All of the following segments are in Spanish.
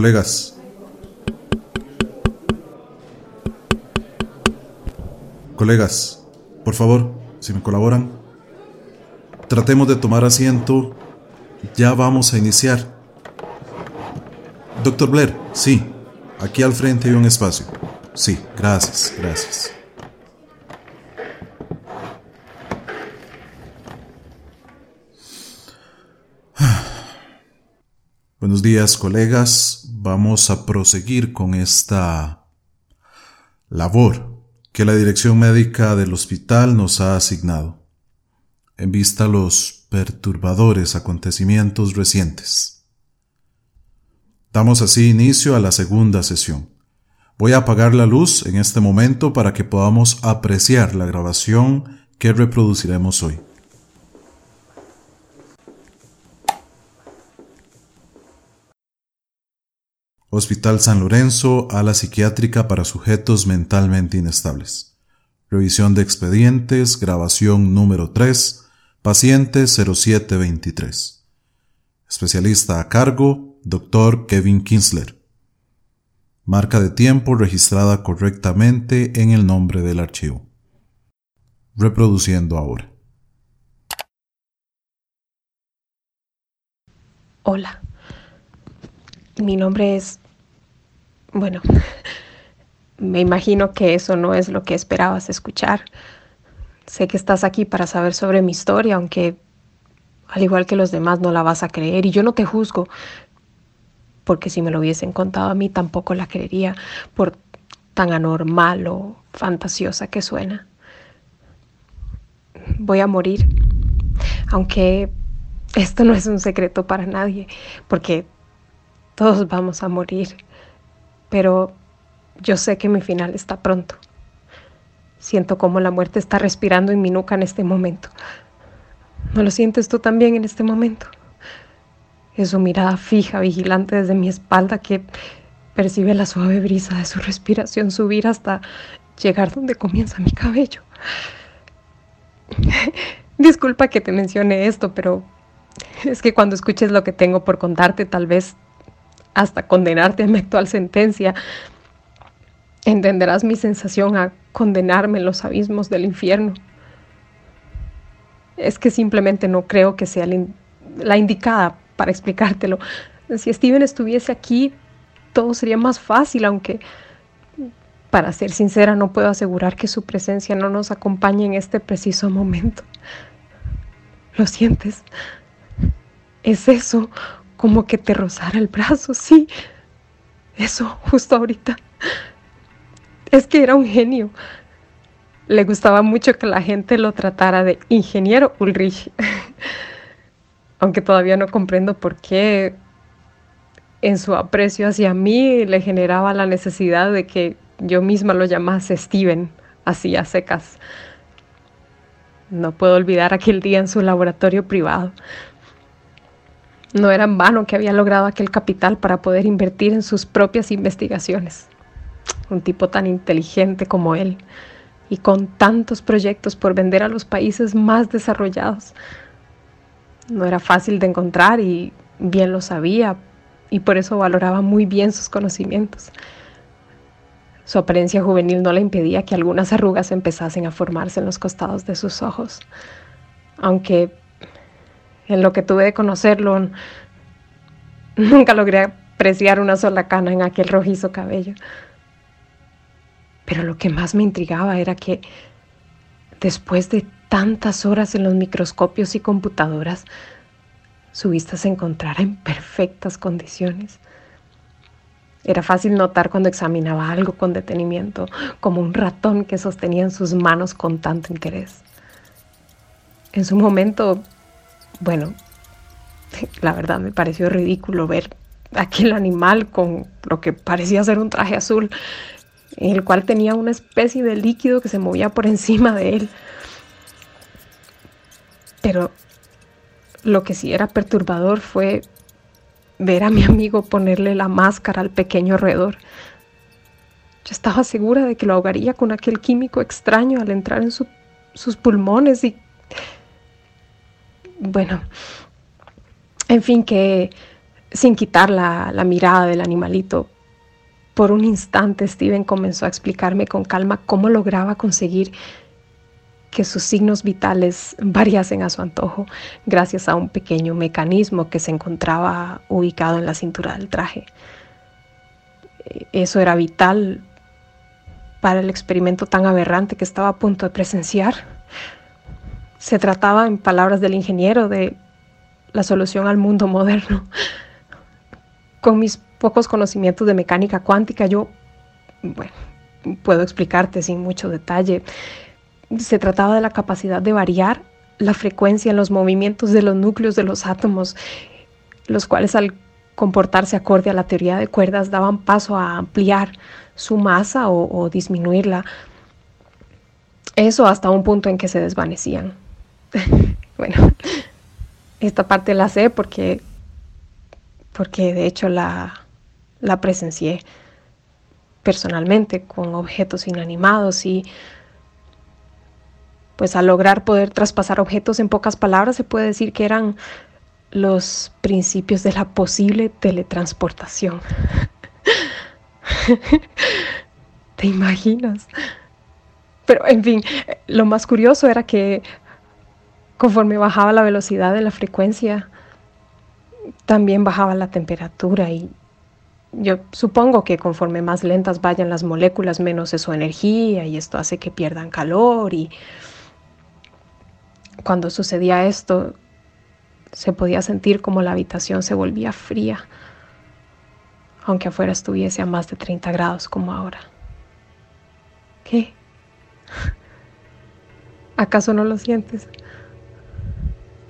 Colegas. Colegas, por favor, si me colaboran, tratemos de tomar asiento. Ya vamos a iniciar. Doctor Blair, sí, aquí al frente hay un espacio. Sí, gracias, gracias. Buenos días, colegas. Vamos a proseguir con esta labor que la dirección médica del hospital nos ha asignado, en vista a los perturbadores acontecimientos recientes. Damos así inicio a la segunda sesión. Voy a apagar la luz en este momento para que podamos apreciar la grabación que reproduciremos hoy. Hospital San Lorenzo, ala psiquiátrica para sujetos mentalmente inestables. Revisión de expedientes, grabación número 3, paciente 0723. Especialista a cargo, Dr. Kevin Kinsler. Marca de tiempo registrada correctamente en el nombre del archivo. Reproduciendo ahora. Hola. Mi nombre es bueno, me imagino que eso no es lo que esperabas escuchar. Sé que estás aquí para saber sobre mi historia, aunque al igual que los demás no la vas a creer y yo no te juzgo, porque si me lo hubiesen contado a mí tampoco la creería por tan anormal o fantasiosa que suena. Voy a morir, aunque esto no es un secreto para nadie, porque todos vamos a morir pero yo sé que mi final está pronto. Siento como la muerte está respirando en mi nuca en este momento. ¿No lo sientes tú también en este momento? Es su mirada fija, vigilante desde mi espalda que percibe la suave brisa de su respiración subir hasta llegar donde comienza mi cabello. Disculpa que te mencione esto, pero es que cuando escuches lo que tengo por contarte, tal vez hasta condenarte a mi actual sentencia. Entenderás mi sensación a condenarme en los abismos del infierno. Es que simplemente no creo que sea la indicada para explicártelo. Si Steven estuviese aquí, todo sería más fácil, aunque, para ser sincera, no puedo asegurar que su presencia no nos acompañe en este preciso momento. ¿Lo sientes? Es eso, como que te rozara el brazo, sí. Eso, justo ahorita. Es que era un genio. Le gustaba mucho que la gente lo tratara de ingeniero Ulrich. Aunque todavía no comprendo por qué en su aprecio hacia mí le generaba la necesidad de que yo misma lo llamase Steven, así a secas. No puedo olvidar aquel día en su laboratorio privado. No era en vano que había logrado aquel capital para poder invertir en sus propias investigaciones. Un tipo tan inteligente como él y con tantos proyectos por vender a los países más desarrollados. No era fácil de encontrar y bien lo sabía y por eso valoraba muy bien sus conocimientos. Su apariencia juvenil no le impedía que algunas arrugas empezasen a formarse en los costados de sus ojos, aunque en lo que tuve de conocerlo, nunca logré apreciar una sola cana en aquel rojizo cabello. Pero lo que más me intrigaba era que después de tantas horas en los microscopios y computadoras, su vista se encontrara en perfectas condiciones. Era fácil notar cuando examinaba algo con detenimiento, como un ratón que sostenía en sus manos con tanto interés. En su momento bueno, la verdad me pareció ridículo ver aquel animal con lo que parecía ser un traje azul, en el cual tenía una especie de líquido que se movía por encima de él. Pero lo que sí era perturbador fue ver a mi amigo ponerle la máscara al pequeño roedor. Yo estaba segura de que lo ahogaría con aquel químico extraño al entrar en sus pulmones y bueno, en fin, que Sin quitar la, mirada del animalito, por un instante Steven comenzó a explicarme con calma cómo lograba conseguir que sus signos vitales variasen a su antojo gracias a un pequeño mecanismo que se encontraba ubicado en la cintura del traje. Eso era vital para el experimento tan aberrante que estaba a punto de presenciar. Se trataba, en palabras del ingeniero, de la solución al mundo moderno. Con mis pocos conocimientos de mecánica cuántica, yo, puedo explicarte sin mucho detalle. Se trataba de la capacidad de variar la frecuencia en los movimientos de los núcleos de los átomos, los cuales al comportarse acorde a la teoría de cuerdas daban paso a ampliar su masa o, disminuirla. Eso hasta un punto en que se desvanecían. bueno, esta parte la sé porque, porque de hecho la, la presencié personalmente con objetos inanimados y pues al lograr poder traspasar objetos en pocas palabras se puede decir que eran los principios de la posible teletransportación. ¿Te imaginas? Pero en fin, lo más curioso era que conforme bajaba la velocidad de la frecuencia, también bajaba la temperatura y yo supongo que conforme más lentas vayan las moléculas, menos es su energía y esto hace que pierdan calor y cuando sucedía esto, se podía sentir como la habitación se volvía fría, aunque afuera estuviese a más de 30 grados como ahora. ¿Qué? ¿Acaso no lo sientes?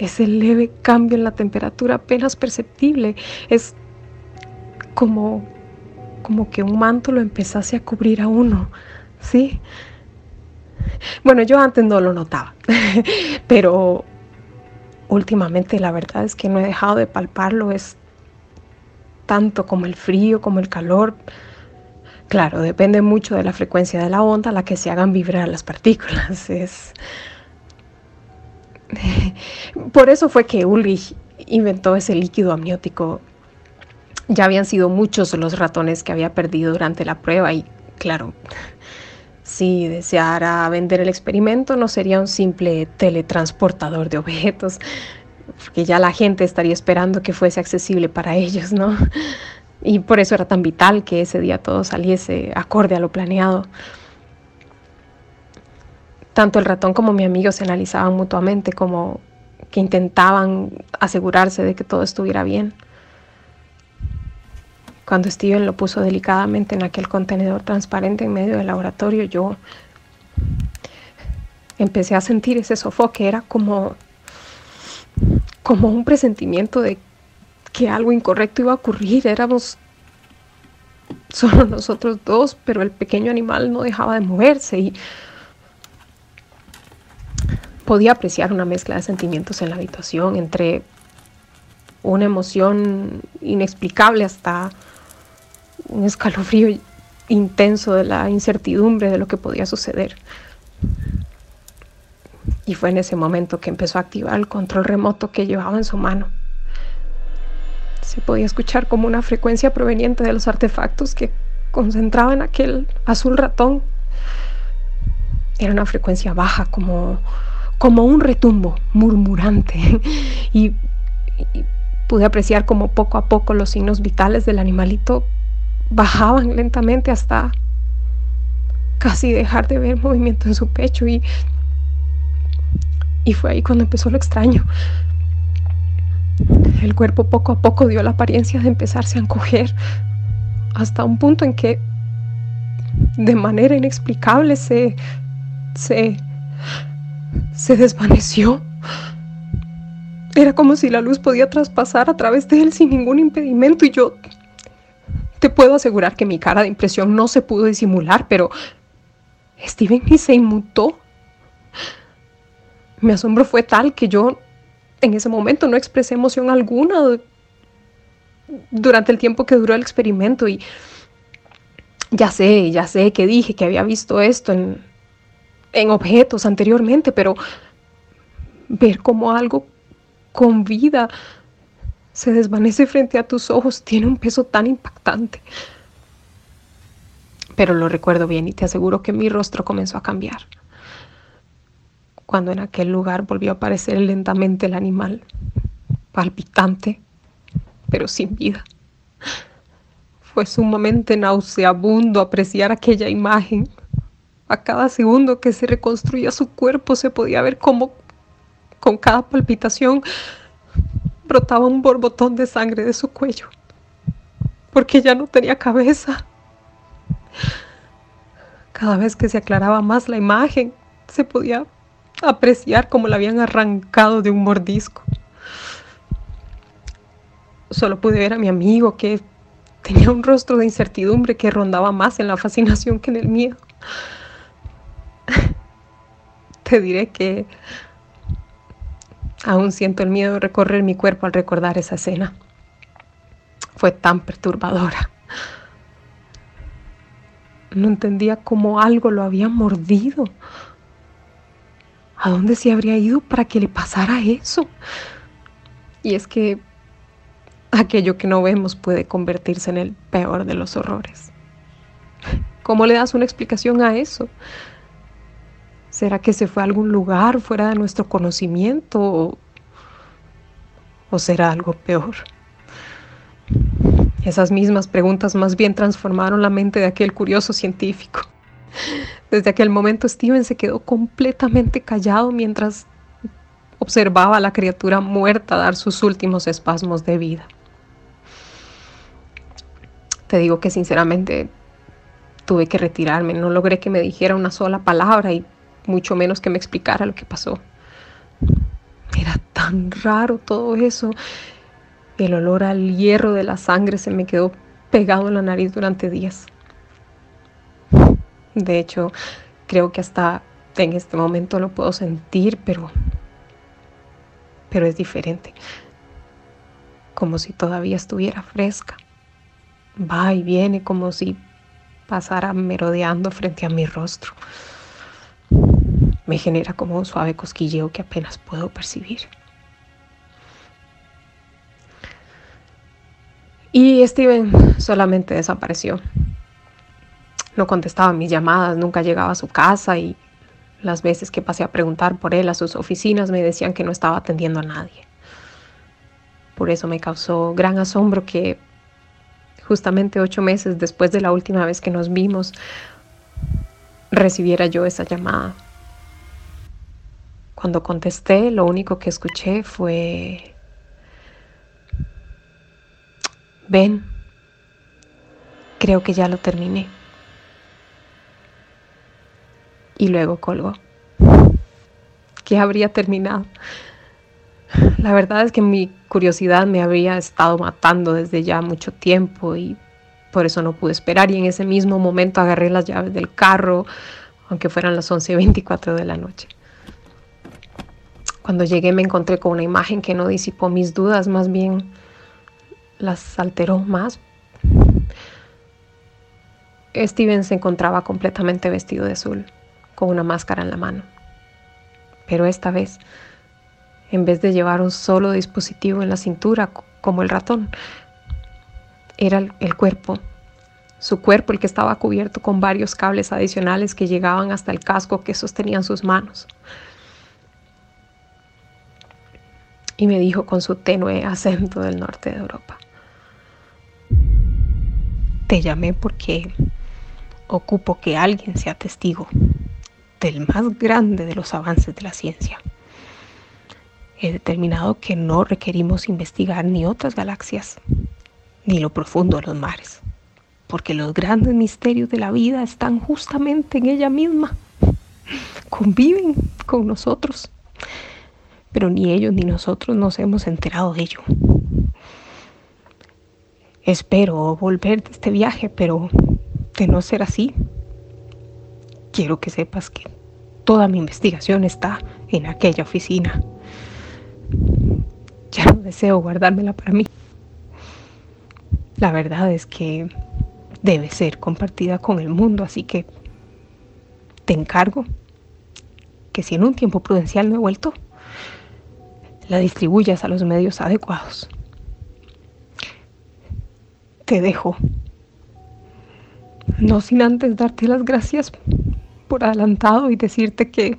Ese leve cambio en la temperatura apenas perceptible es como, como que un manto lo empezase a cubrir a uno, ¿sí? Bueno, yo antes no lo notaba, pero últimamente la verdad es que no he dejado de palparlo, es tanto como el frío, como el calor. Claro, depende mucho de la frecuencia de la onda a la que se hagan vibrar las partículas. Es... Por eso fue que Ulrich inventó ese líquido amniótico. Ya habían sido muchos los ratones que había perdido durante la prueba y, claro, si deseara vender el experimento, no sería un simple teletransportador de objetos, porque ya la gente estaría esperando que fuese accesible para ellos, ¿no? Y por eso era tan vital que ese día todo saliese acorde a lo planeado. Tanto el ratón como mi amigo se analizaban mutuamente como que intentaban asegurarse de que todo estuviera bien. Cuando Steven lo puso delicadamente en aquel contenedor transparente en medio del laboratorio, yo empecé a sentir ese sofoque. Era como, como un presentimiento de que algo incorrecto iba a ocurrir. Éramos solo nosotros dos, pero el pequeño animal no dejaba de moverse y podía apreciar una mezcla de sentimientos en la habitación entre una emoción inexplicable hasta un escalofrío intenso de la incertidumbre de lo que podía suceder. Y fue en ese momento que empezó a activar el control remoto que llevaba en su mano. Se podía escuchar como una frecuencia proveniente de los artefactos que concentraban aquel azul ratón. Era una frecuencia baja, como, como un retumbo murmurante. y, pude apreciar como poco a poco los signos vitales del animalito bajaban lentamente hasta casi dejar de ver movimiento en su pecho y, y fue ahí cuando empezó lo extraño. El cuerpo poco a poco dio la apariencia de empezarse a encoger hasta un punto en que de manera inexplicable se, se, se desvaneció. Era como si la luz podía traspasar a través de él sin ningún impedimento y yo te puedo asegurar que mi cara de impresión no se pudo disimular, pero Steven ni se inmutó. Mi asombro fue tal que yo en ese momento no expresé emoción alguna durante el tiempo que duró el experimento y ya sé, ya sé que dije que había visto esto en, en objetos anteriormente, pero ver como algo con vida se desvanece frente a tus ojos tiene un peso tan impactante. Pero lo recuerdo bien y te aseguro que mi rostro comenzó a cambiar. Cuando en aquel lugar volvió a aparecer lentamente el animal, palpitante, pero sin vida. Fue sumamente nauseabundo apreciar aquella imagen. A cada segundo que se reconstruía su cuerpo se podía ver cómo con cada palpitación brotaba un borbotón de sangre de su cuello, porque ya no tenía cabeza. Cada vez que se aclaraba más la imagen, se podía apreciar cómo la habían arrancado de un mordisco. Solo pude ver a mi amigo que tenía un rostro de incertidumbre que rondaba más en la fascinación que en el miedo. Te diré que aún siento el miedo de recorrer mi cuerpo al recordar esa escena. Fue tan perturbadora. No entendía cómo algo lo había mordido. ¿A dónde se habría ido para que le pasara eso? Y es que aquello que no vemos puede convertirse en el peor de los horrores. ¿Cómo le das una explicación a eso? ¿Será que se fue a algún lugar fuera de nuestro conocimiento? ¿O, será algo peor? Esas mismas preguntas más bien transformaron la mente de aquel curioso científico. Desde aquel momento Steven se quedó completamente callado mientras observaba a la criatura muerta dar sus últimos espasmos de vida. Te digo que sinceramente tuve que retirarme, no logré que me dijera una sola palabra y mucho menos que me explicara lo que pasó. Era tan raro todo eso. El olor al hierro de la sangre se me quedó pegado en la nariz durante días. De hecho, creo que hasta en este momento lo puedo sentir, pero pero es diferente. Como si todavía estuviera fresca. Va y viene como si pasara merodeando frente a mi rostro. Me genera como un suave cosquilleo que apenas puedo percibir. Y Steven solamente desapareció. No contestaba mis llamadas, nunca llegaba a su casa y las veces que pasé a preguntar por él a sus oficinas me decían que no estaba atendiendo a nadie. Por eso me causó gran asombro que justamente ocho meses después de la última vez que nos vimos recibiera yo esa llamada. Cuando contesté, lo único que escuché fue, ven, creo que ya lo terminé. Y luego colgó. ¿Qué habría terminado? La verdad es que mi curiosidad me había estado matando desde ya mucho tiempo y por eso no pude esperar y en ese mismo momento agarré las llaves del carro, aunque fueran las 11.24 de la noche. Cuando llegué me encontré con una imagen que no disipó mis dudas, más bien las alteró más. Steven se encontraba completamente vestido de azul, con una máscara en la mano. Pero esta vez, en vez de llevar un solo dispositivo en la cintura, como el ratón, era el cuerpo, su cuerpo el que estaba cubierto con varios cables adicionales que llegaban hasta el casco que sostenían sus manos. Y me dijo con su tenue acento del norte de Europa. Te llamé porque ocupo que alguien sea testigo del más grande de los avances de la ciencia. He determinado que no requerimos investigar ni otras galaxias, ni lo profundo de los mares, porque los grandes misterios de la vida están justamente en ella misma. Conviven con nosotros pero ni ellos ni nosotros nos hemos enterado de ello. Espero volver de este viaje, pero de no ser así, quiero que sepas que toda mi investigación está en aquella oficina. Ya no deseo guardármela para mí. La verdad es que debe ser compartida con el mundo, así que te encargo que si en un tiempo prudencial no he vuelto, la distribuyas a los medios adecuados. te dejo. No sin antes darte las gracias por adelantado y decirte que,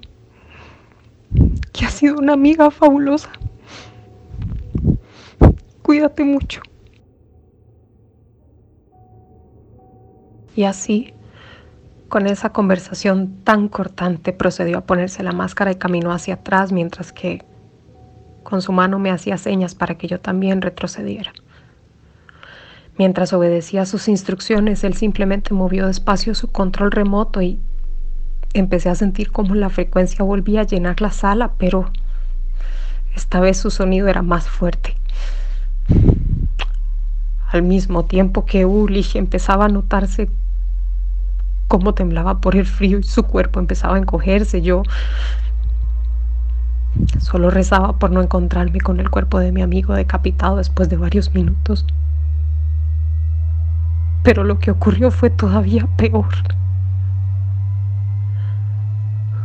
que has sido una amiga fabulosa. Cuídate mucho. Y así, con esa conversación tan cortante, procedió a ponerse la máscara y caminó hacia atrás mientras que con su mano me hacía señas para que yo también retrocediera. Mientras obedecía sus instrucciones, él simplemente movió despacio su control remoto y empecé a sentir cómo la frecuencia volvía a llenar la sala, pero esta vez su sonido era más fuerte. Al mismo tiempo que Ulrich empezaba a notarse cómo temblaba por el frío y su cuerpo empezaba a encogerse, yo solo rezaba por no encontrarme con el cuerpo de mi amigo decapitado después de varios minutos. Pero lo que ocurrió fue todavía peor.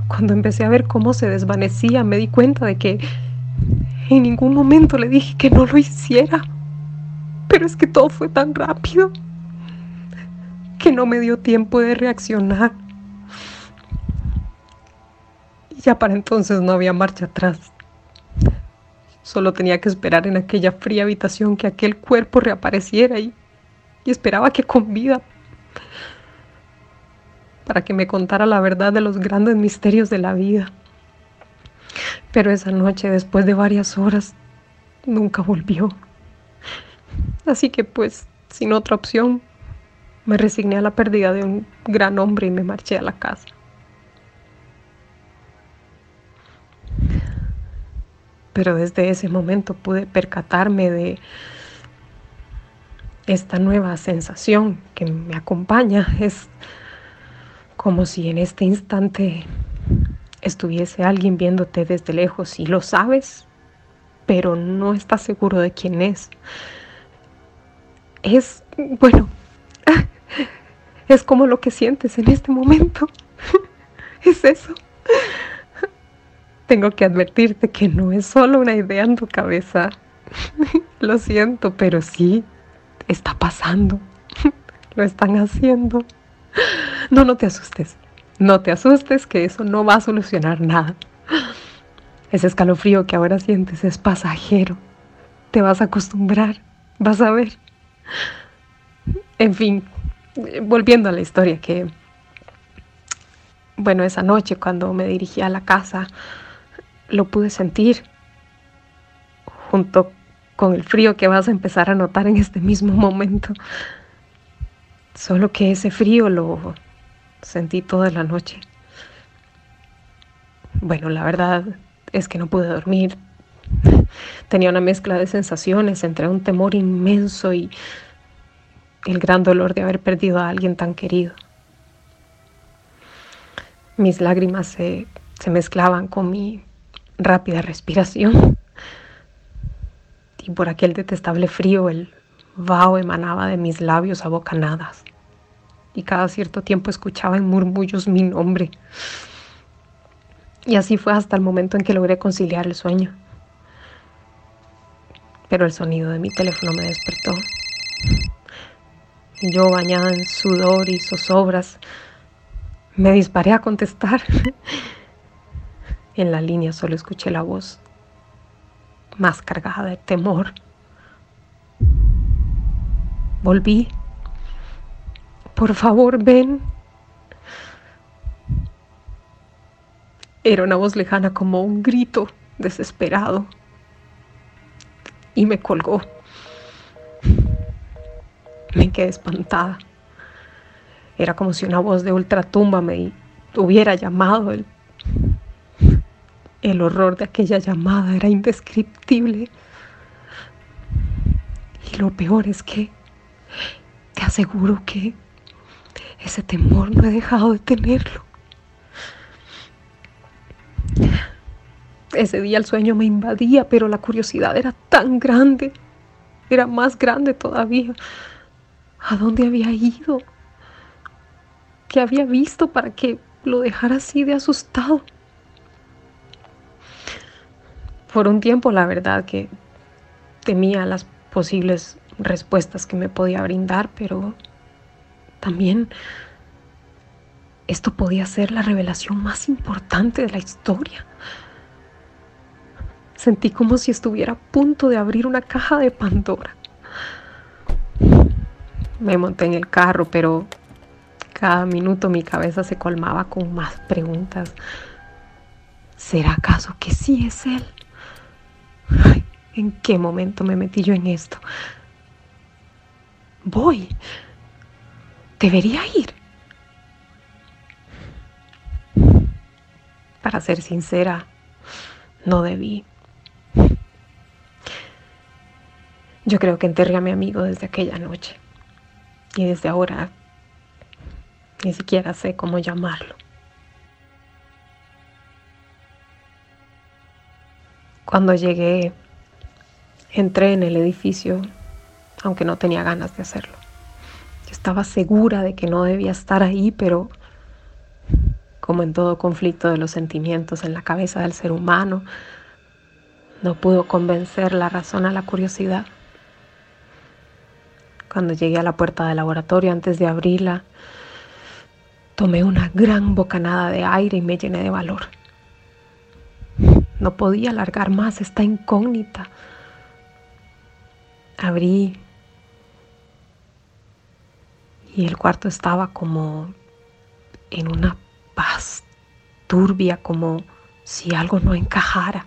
Cuando empecé a ver cómo se desvanecía, me di cuenta de que en ningún momento le dije que no lo hiciera. Pero es que todo fue tan rápido que no me dio tiempo de reaccionar. Ya para entonces no había marcha atrás. Solo tenía que esperar en aquella fría habitación que aquel cuerpo reapareciera y, y esperaba que con vida para que me contara la verdad de los grandes misterios de la vida. Pero esa noche, después de varias horas, nunca volvió. Así que pues, sin otra opción, me resigné a la pérdida de un gran hombre y me marché a la casa. Pero desde ese momento pude percatarme de esta nueva sensación que me acompaña. Es como si en este instante estuviese alguien viéndote desde lejos y lo sabes, pero no estás seguro de quién es. Es, bueno, es como lo que sientes en este momento. es eso. Tengo que advertirte que no es solo una idea en tu cabeza. lo siento, pero sí, está pasando. lo están haciendo. No, no te asustes. No te asustes que eso no va a solucionar nada. Ese escalofrío que ahora sientes es pasajero. Te vas a acostumbrar. Vas a ver. En fin, volviendo a la historia que, bueno, esa noche cuando me dirigí a la casa, lo pude sentir junto con el frío que vas a empezar a notar en este mismo momento. Solo que ese frío lo sentí toda la noche. Bueno, la verdad es que no pude dormir. Tenía una mezcla de sensaciones entre un temor inmenso y el gran dolor de haber perdido a alguien tan querido. Mis lágrimas se, se mezclaban con mi rápida respiración y por aquel detestable frío el vaho emanaba de mis labios abocanadas y cada cierto tiempo escuchaba en murmullos mi nombre. Y así fue hasta el momento en que logré conciliar el sueño. Pero el sonido de mi teléfono me despertó. Yo, bañada en sudor y zozobras, me disparé a contestar. en la línea solo escuché la voz más cargada de temor. Volví. Por favor, ven. Era una voz lejana como un grito desesperado. Y me colgó. Me quedé espantada. Era como si una voz de ultratumba me hubiera llamado. El, el horror de aquella llamada era indescriptible. Y lo peor es que te aseguro que ese temor no he dejado de tenerlo. Ese día el sueño me invadía, pero la curiosidad era tan grande, era más grande todavía. ¿A dónde había ido? ¿Qué había visto para que lo dejara así de asustado? Por un tiempo, la verdad que temía las posibles respuestas que me podía brindar, pero también esto podía ser la revelación más importante de la historia. Sentí como si estuviera a punto de abrir una caja de Pandora. Me monté en el carro, pero cada minuto mi cabeza se colmaba con más preguntas. ¿Será acaso que sí es él? ¿En qué momento me metí yo en esto? Voy. Debería ir. Para ser sincera, no debí. Yo creo que enterré a mi amigo desde aquella noche. Y desde ahora ni siquiera sé cómo llamarlo. Cuando llegué, entré en el edificio, aunque no tenía ganas de hacerlo. Yo estaba segura de que no debía estar ahí, pero como en todo conflicto de los sentimientos en la cabeza del ser humano, no pudo convencer la razón a la curiosidad. Cuando llegué a la puerta del laboratorio, antes de abrirla, tomé una gran bocanada de aire y me llené de valor. No podía alargar más esta incógnita. Abrí y el cuarto estaba como en una paz turbia, como si algo no encajara.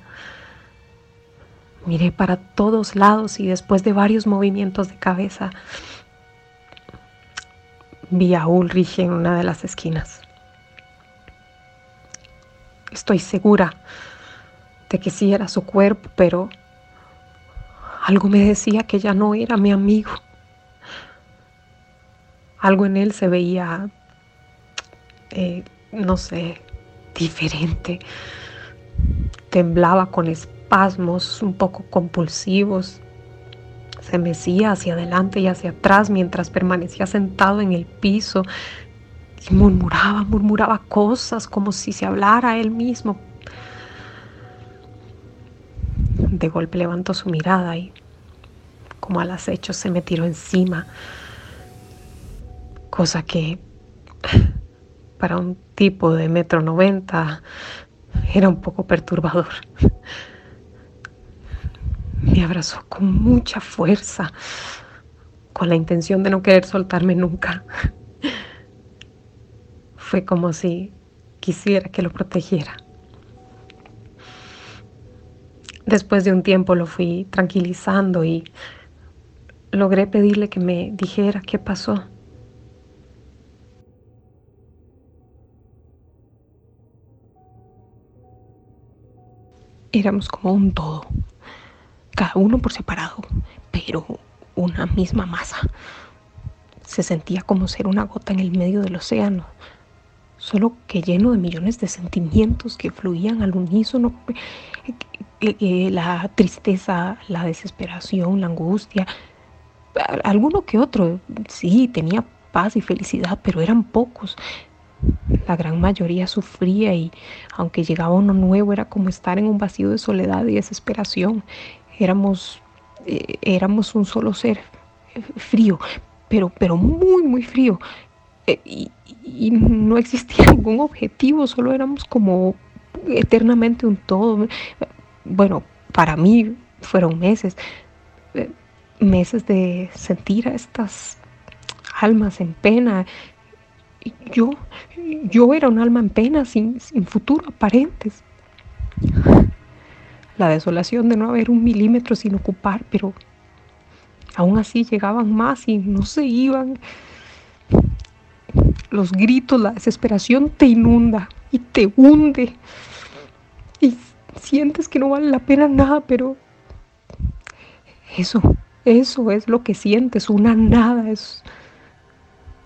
Miré para todos lados y después de varios movimientos de cabeza vi a Ulrich en una de las esquinas. Estoy segura de que sí era su cuerpo, pero algo me decía que ya no era mi amigo. Algo en él se veía, eh, no sé, diferente. Temblaba con espasmos un poco compulsivos. Se mecía hacia adelante y hacia atrás mientras permanecía sentado en el piso y murmuraba, murmuraba cosas como si se hablara a él mismo. De golpe levantó su mirada y como al acecho se me tiró encima, cosa que para un tipo de metro noventa era un poco perturbador. Me abrazó con mucha fuerza, con la intención de no querer soltarme nunca. Fue como si quisiera que lo protegiera. Después de un tiempo lo fui tranquilizando y logré pedirle que me dijera qué pasó. Éramos como un todo cada uno por separado, pero una misma masa. Se sentía como ser una gota en el medio del océano, solo que lleno de millones de sentimientos que fluían al unísono, la tristeza, la desesperación, la angustia, alguno que otro, sí, tenía paz y felicidad, pero eran pocos. La gran mayoría sufría y aunque llegaba uno nuevo era como estar en un vacío de soledad y desesperación éramos, eh, éramos un solo ser, eh, frío, pero, pero muy, muy frío. Eh, y, no existía ningún objetivo, solo éramos como eternamente un todo. Bueno, para mí fueron meses, meses de sentir a estas almas en pena. Yo, yo era un alma en pena, sin, sin futuro aparentes la desolación de no haber un milímetro sin ocupar, pero aún así llegaban más y no se iban. Los gritos, la desesperación te inunda y te hunde. Sientes que no vale la pena nada, pero eso, eso es lo que sientes, una nada. Es,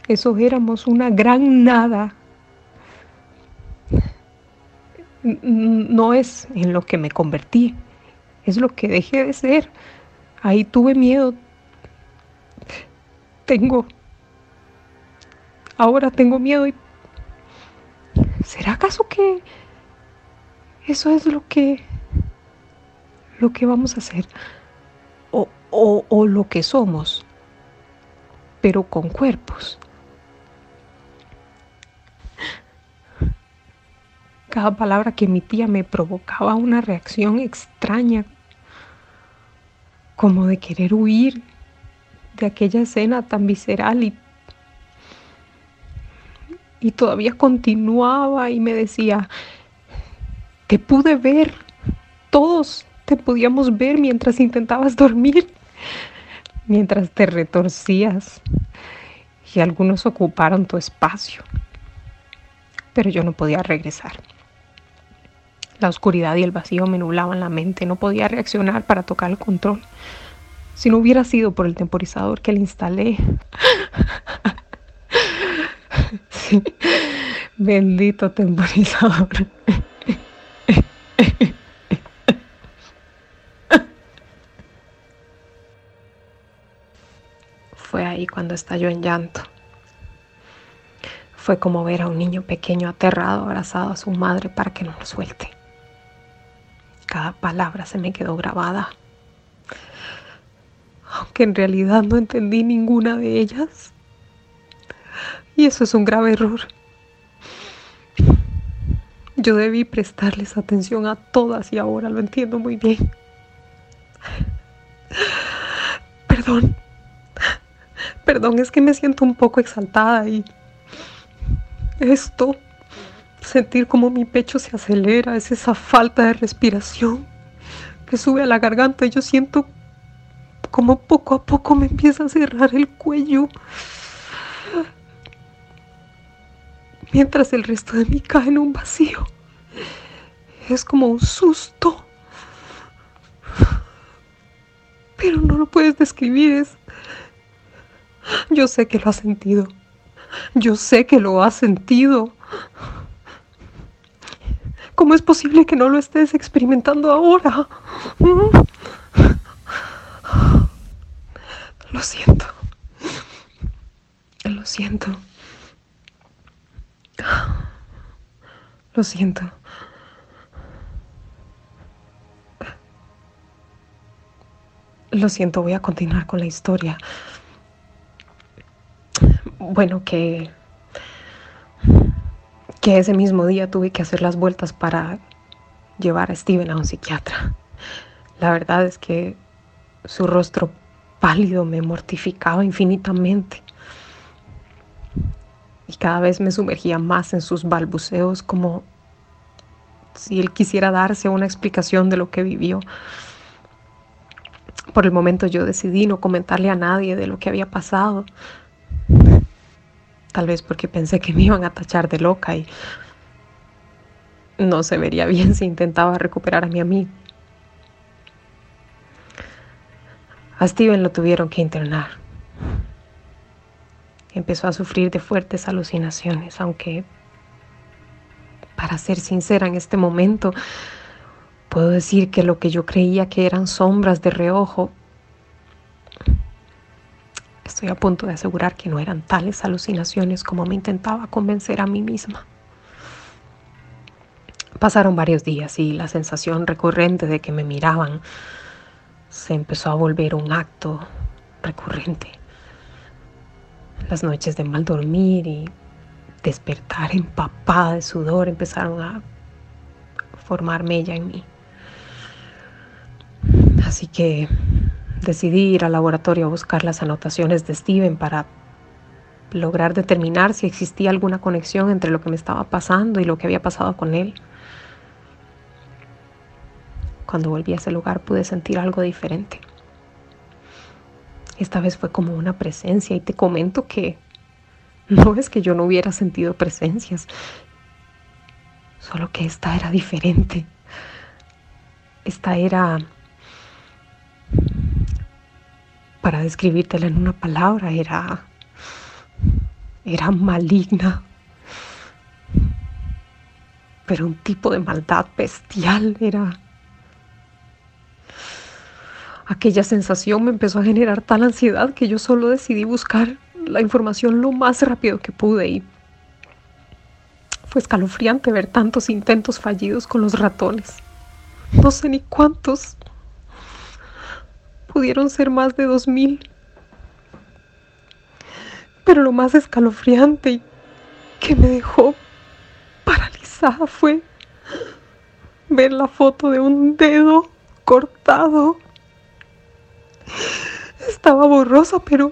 eso éramos una gran nada no es en lo que me convertí, es lo que dejé de ser. Ahí tuve miedo. Tengo, ahora tengo miedo y... ¿Será acaso que eso es lo que, lo que vamos a hacer? O, o, o lo que somos, pero con cuerpos. Cada palabra que emitía me provocaba una reacción extraña, como de querer huir de aquella escena tan visceral y, y todavía continuaba y me decía, te pude ver, todos te podíamos ver mientras intentabas dormir, mientras te retorcías y algunos ocuparon tu espacio, pero yo no podía regresar. La oscuridad y el vacío me nublaban la mente, no podía reaccionar para tocar el control. Si no hubiera sido por el temporizador que le instalé. Bendito temporizador. Fue ahí cuando estalló en llanto. Fue como ver a un niño pequeño aterrado abrazado a su madre para que no lo suelte. Cada palabra se me quedó grabada, aunque en realidad no entendí ninguna de ellas. Y eso es un grave error. Yo debí prestarles atención a todas y ahora lo entiendo muy bien. Perdón. Perdón, es que me siento un poco exaltada y esto sentir como mi pecho se acelera, es esa falta de respiración que sube a la garganta. Yo siento como poco a poco me empieza a cerrar el cuello. Mientras el resto de mí cae en un vacío. Es como un susto. Pero no lo puedes describir. Es... Yo sé que lo has sentido. Yo sé que lo has sentido. ¿Cómo es posible que no lo estés experimentando ahora? Lo siento. Lo siento. Lo siento. Lo siento, voy a continuar con la historia. Bueno, que que ese mismo día tuve que hacer las vueltas para llevar a Steven a un psiquiatra. La verdad es que su rostro pálido me mortificaba infinitamente. Y cada vez me sumergía más en sus balbuceos como si él quisiera darse una explicación de lo que vivió. Por el momento yo decidí no comentarle a nadie de lo que había pasado tal vez porque pensé que me iban a tachar de loca y no se vería bien si intentaba recuperar a mi amigo. A Steven lo tuvieron que internar. Empezó a sufrir de fuertes alucinaciones, aunque, para ser sincera en este momento, puedo decir que lo que yo creía que eran sombras de reojo Estoy a punto de asegurar que no eran tales alucinaciones como me intentaba convencer a mí misma. Pasaron varios días y la sensación recurrente de que me miraban se empezó a volver un acto recurrente. Las noches de mal dormir y despertar empapada de sudor empezaron a formar mella en mí. Así que Decidí ir al laboratorio a buscar las anotaciones de Steven para lograr determinar si existía alguna conexión entre lo que me estaba pasando y lo que había pasado con él. Cuando volví a ese lugar pude sentir algo diferente. Esta vez fue como una presencia y te comento que no es que yo no hubiera sentido presencias, solo que esta era diferente. Esta era para describírtela en una palabra, era, era maligna. Pero un tipo de maldad bestial era... Aquella sensación me empezó a generar tal ansiedad que yo solo decidí buscar la información lo más rápido que pude y fue escalofriante ver tantos intentos fallidos con los ratones. No sé ni cuántos pudieron ser más de dos mil. Pero lo más escalofriante que me dejó paralizada fue ver la foto de un dedo cortado. Estaba borrosa, pero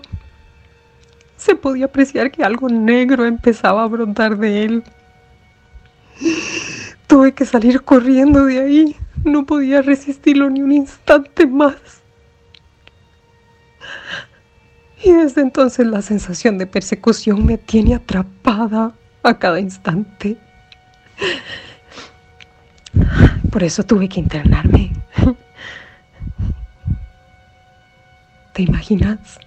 se podía apreciar que algo negro empezaba a brotar de él. Tuve que salir corriendo de ahí. No podía resistirlo ni un instante más. Y desde entonces la sensación de persecución me tiene atrapada a cada instante. Por eso tuve que internarme. ¿Te imaginas?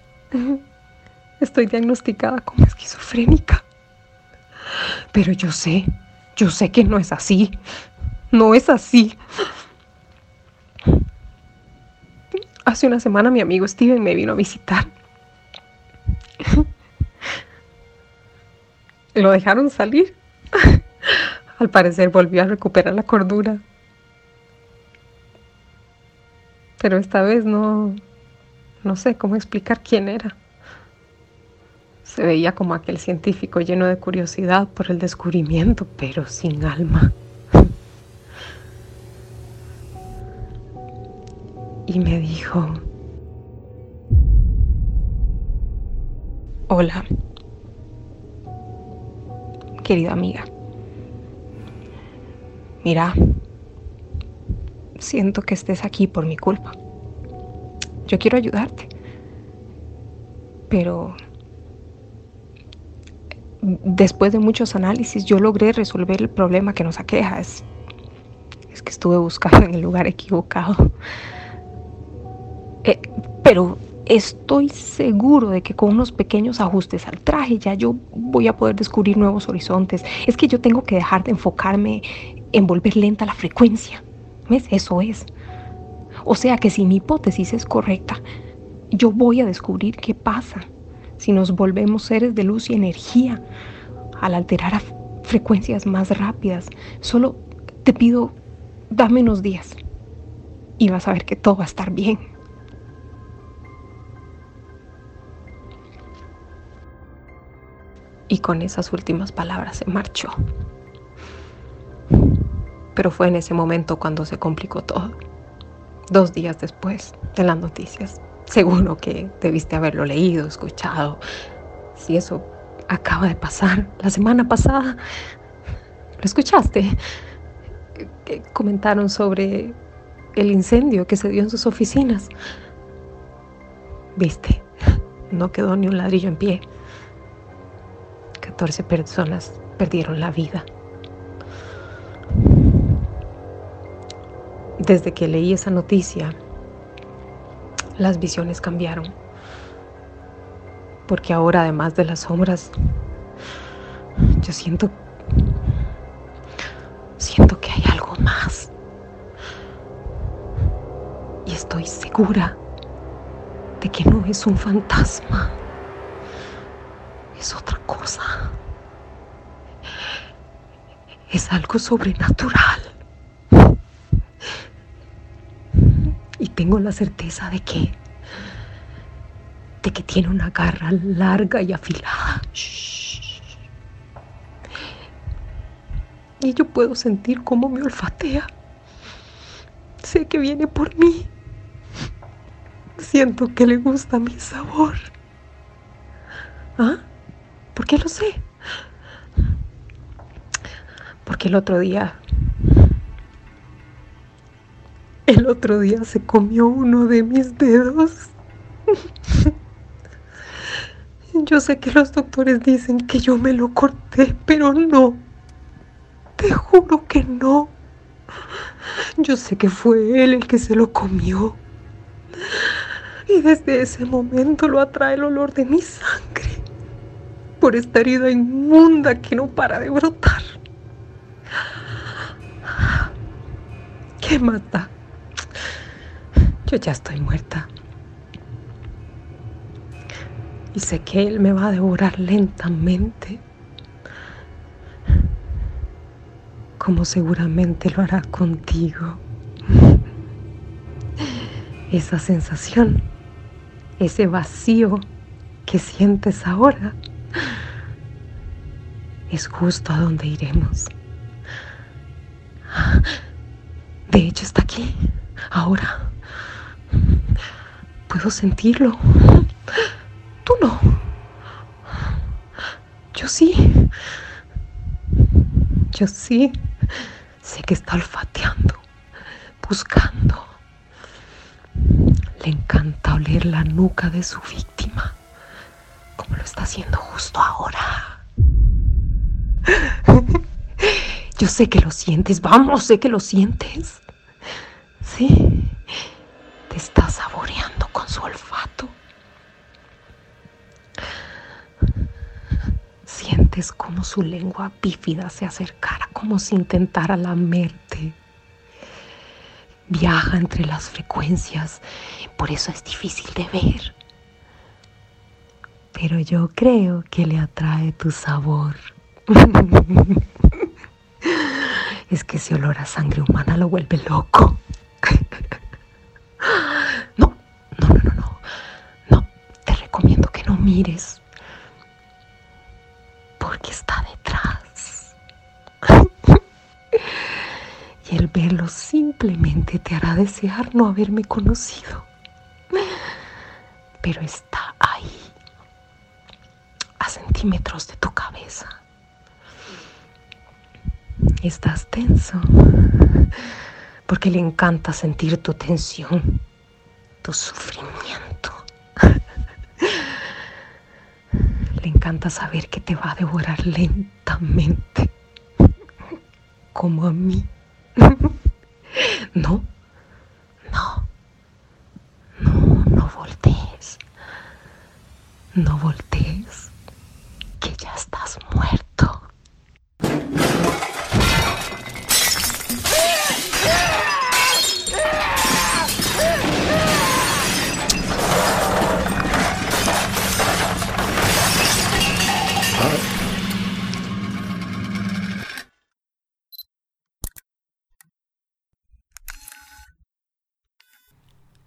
Estoy diagnosticada como esquizofrénica. Pero yo sé, yo sé que no es así. No es así. Hace una semana mi amigo Steven me vino a visitar. Lo dejaron salir. Al parecer volvió a recuperar la cordura. Pero esta vez no, no sé cómo explicar quién era. Se veía como aquel científico lleno de curiosidad por el descubrimiento, pero sin alma. Y me dijo, hola, querida amiga. Mira, siento que estés aquí por mi culpa. Yo quiero ayudarte. Pero después de muchos análisis yo logré resolver el problema que nos aqueja. Es, es que estuve buscando en el lugar equivocado. Eh, pero estoy seguro de que con unos pequeños ajustes al traje ya yo voy a poder descubrir nuevos horizontes. Es que yo tengo que dejar de enfocarme en volver lenta la frecuencia. ¿Ves? Eso es. O sea que si mi hipótesis es correcta, yo voy a descubrir qué pasa si nos volvemos seres de luz y energía al alterar a frecuencias más rápidas. Solo te pido, dame unos días y vas a ver que todo va a estar bien. Y con esas últimas palabras se marchó. Pero fue en ese momento cuando se complicó todo. Dos días después de las noticias. Seguro que debiste haberlo leído, escuchado. Si eso acaba de pasar la semana pasada. ¿Lo escuchaste? comentaron sobre el incendio que se dio en sus oficinas. Viste, no quedó ni un ladrillo en pie. 14 personas perdieron la vida. Desde que leí esa noticia, las visiones cambiaron. Porque ahora, además de las sombras, yo siento. Siento que hay algo más. Y estoy segura de que no es un fantasma. Es otra cosa. Es algo sobrenatural. Y tengo la certeza de que, de que tiene una garra larga y afilada. Y yo puedo sentir cómo me olfatea. Sé que viene por mí. Siento que le gusta mi sabor. ¿Ah? ¿Por qué lo sé? Porque el otro día el otro día se comió uno de mis dedos. Yo sé que los doctores dicen que yo me lo corté, pero no. Te juro que no. Yo sé que fue él el que se lo comió. Y desde ese momento lo atrae el olor de mi sangre. Por esta herida inmunda que no para de brotar. ¿Qué mata? Yo ya estoy muerta. Y sé que Él me va a devorar lentamente, como seguramente lo hará contigo. esa sensación, ese vacío que sientes ahora, es justo a donde iremos. De hecho, está aquí, ahora. Puedo sentirlo. Tú no. Yo sí. Yo sí. Sé que está olfateando, buscando. Le encanta oler la nuca de su víctima, como lo está haciendo justo ahora. Yo sé que lo sientes, vamos, sé que lo sientes. Sí, te está saboreando con su olfato. Sientes como su lengua bífida se acercara, como si intentara lamerte. Viaja entre las frecuencias, por eso es difícil de ver. Pero yo creo que le atrae tu sabor. es que ese olor a sangre humana lo vuelve loco. no, no, no, no, no. Te recomiendo que no mires. Porque está detrás. y el verlo simplemente te hará desear no haberme conocido. Pero está ahí, a centímetros de tu cabeza. Estás tenso porque le encanta sentir tu tensión, tu sufrimiento. Le encanta saber que te va a devorar lentamente, como a mí. No, no, no, no voltees. No voltees,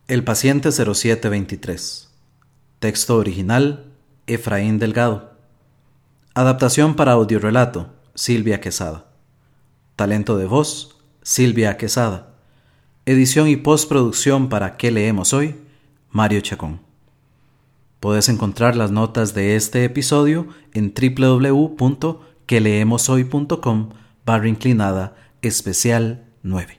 El paciente 0723. Texto original Efraín Delgado. Adaptación para audiorelato Silvia Quesada. Talento de voz Silvia Quesada. Edición y postproducción para ¿Qué leemos hoy? Mario Chacón. Puedes encontrar las notas de este episodio en www.queleemoshoy.com barra inclinada especial 9.